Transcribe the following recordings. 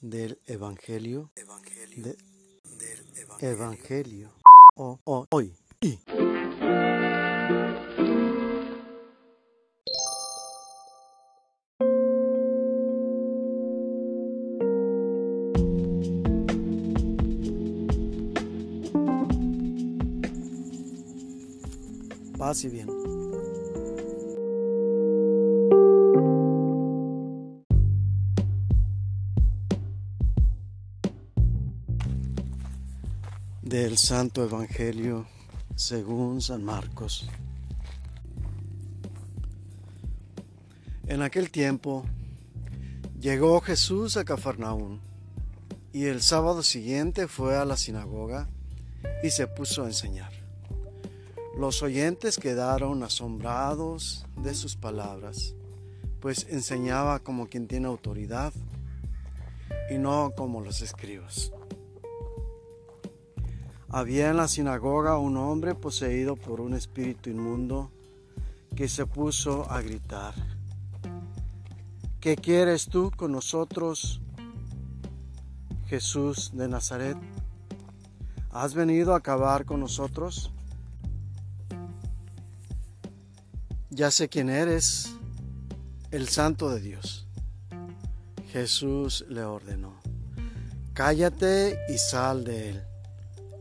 del Evangelio, del Evangelio, o, hoy. Y. Paz y bien. Del Santo Evangelio según San Marcos. En aquel tiempo llegó Jesús a Cafarnaún y el sábado siguiente fue a la sinagoga y se puso a enseñar. Los oyentes quedaron asombrados de sus palabras, pues enseñaba como quien tiene autoridad y no como los escribas. Había en la sinagoga un hombre poseído por un espíritu inmundo que se puso a gritar, ¿qué quieres tú con nosotros, Jesús de Nazaret? ¿Has venido a acabar con nosotros? Ya sé quién eres, el santo de Dios. Jesús le ordenó, cállate y sal de él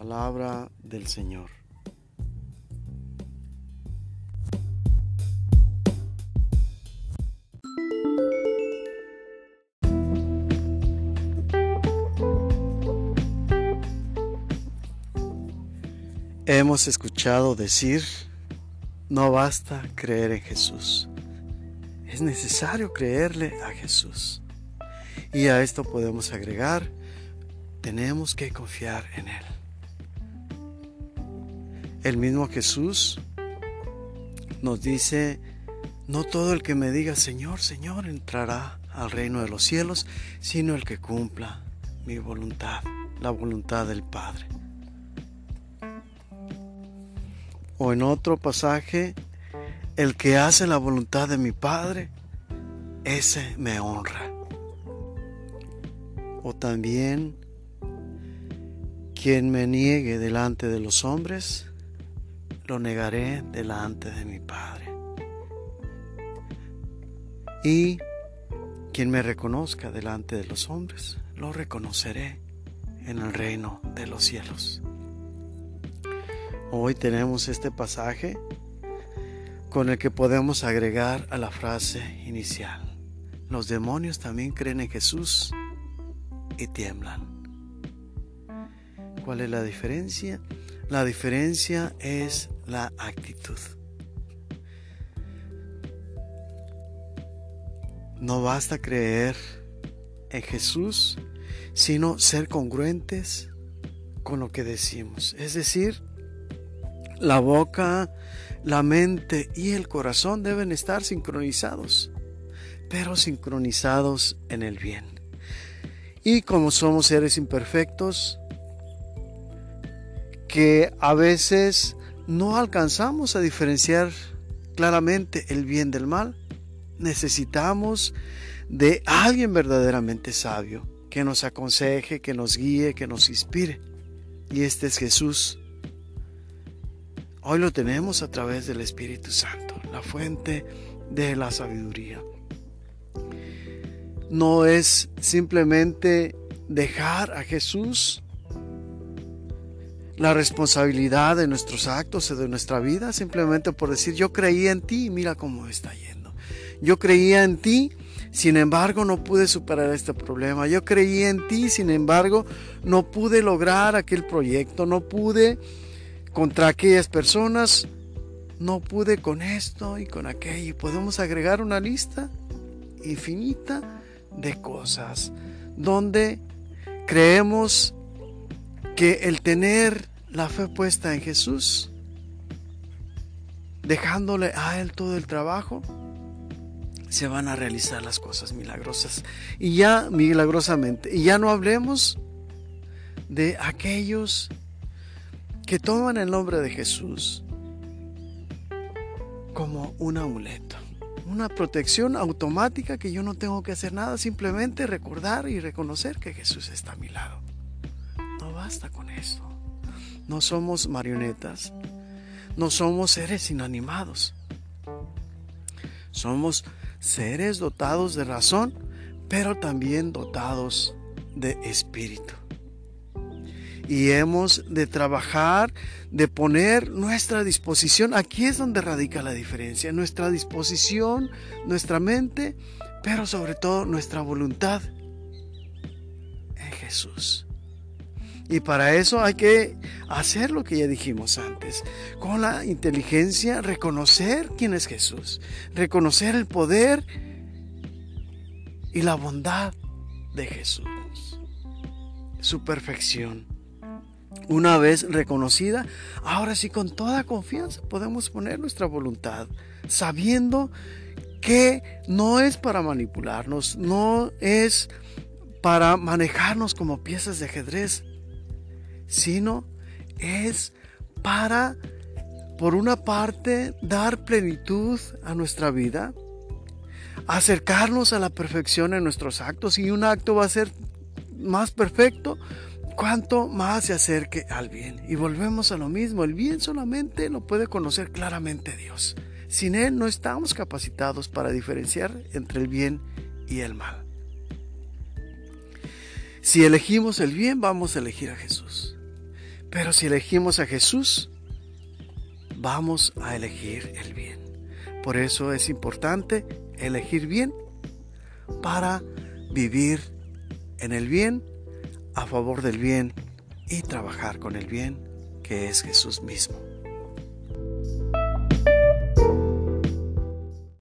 Palabra del Señor. Hemos escuchado decir, no basta creer en Jesús, es necesario creerle a Jesús. Y a esto podemos agregar, tenemos que confiar en Él. El mismo Jesús nos dice, no todo el que me diga Señor, Señor entrará al reino de los cielos, sino el que cumpla mi voluntad, la voluntad del Padre. O en otro pasaje, el que hace la voluntad de mi Padre, ese me honra. O también, quien me niegue delante de los hombres, lo negaré delante de mi Padre. Y quien me reconozca delante de los hombres, lo reconoceré en el reino de los cielos. Hoy tenemos este pasaje con el que podemos agregar a la frase inicial. Los demonios también creen en Jesús y tiemblan. ¿Cuál es la diferencia? La diferencia es la actitud. No basta creer en Jesús, sino ser congruentes con lo que decimos. Es decir, la boca, la mente y el corazón deben estar sincronizados, pero sincronizados en el bien. Y como somos seres imperfectos, que a veces no alcanzamos a diferenciar claramente el bien del mal, necesitamos de alguien verdaderamente sabio que nos aconseje, que nos guíe, que nos inspire. Y este es Jesús. Hoy lo tenemos a través del Espíritu Santo, la fuente de la sabiduría. No es simplemente dejar a Jesús la responsabilidad de nuestros actos y de nuestra vida simplemente por decir yo creía en ti y mira cómo está yendo. Yo creía en ti, sin embargo no pude superar este problema. Yo creía en ti, sin embargo no pude lograr aquel proyecto, no pude contra aquellas personas, no pude con esto y con aquello. Podemos agregar una lista infinita de cosas, donde creemos que el tener la fe puesta en Jesús, dejándole a Él todo el trabajo, se van a realizar las cosas milagrosas. Y ya milagrosamente. Y ya no hablemos de aquellos que toman el nombre de Jesús como un amuleto, una protección automática que yo no tengo que hacer nada, simplemente recordar y reconocer que Jesús está a mi lado. No basta con eso. No somos marionetas, no somos seres inanimados. Somos seres dotados de razón, pero también dotados de espíritu. Y hemos de trabajar, de poner nuestra disposición, aquí es donde radica la diferencia, nuestra disposición, nuestra mente, pero sobre todo nuestra voluntad en Jesús. Y para eso hay que hacer lo que ya dijimos antes, con la inteligencia, reconocer quién es Jesús, reconocer el poder y la bondad de Jesús, su perfección. Una vez reconocida, ahora sí con toda confianza podemos poner nuestra voluntad, sabiendo que no es para manipularnos, no es para manejarnos como piezas de ajedrez, sino es para, por una parte, dar plenitud a nuestra vida, acercarnos a la perfección en nuestros actos y un acto va a ser más perfecto cuanto más se acerque al bien. Y volvemos a lo mismo, el bien solamente lo puede conocer claramente Dios. Sin Él no estamos capacitados para diferenciar entre el bien y el mal. Si elegimos el bien, vamos a elegir a Jesús. Pero si elegimos a Jesús, vamos a elegir el bien. Por eso es importante elegir bien para vivir en el bien, a favor del bien y trabajar con el bien que es Jesús mismo.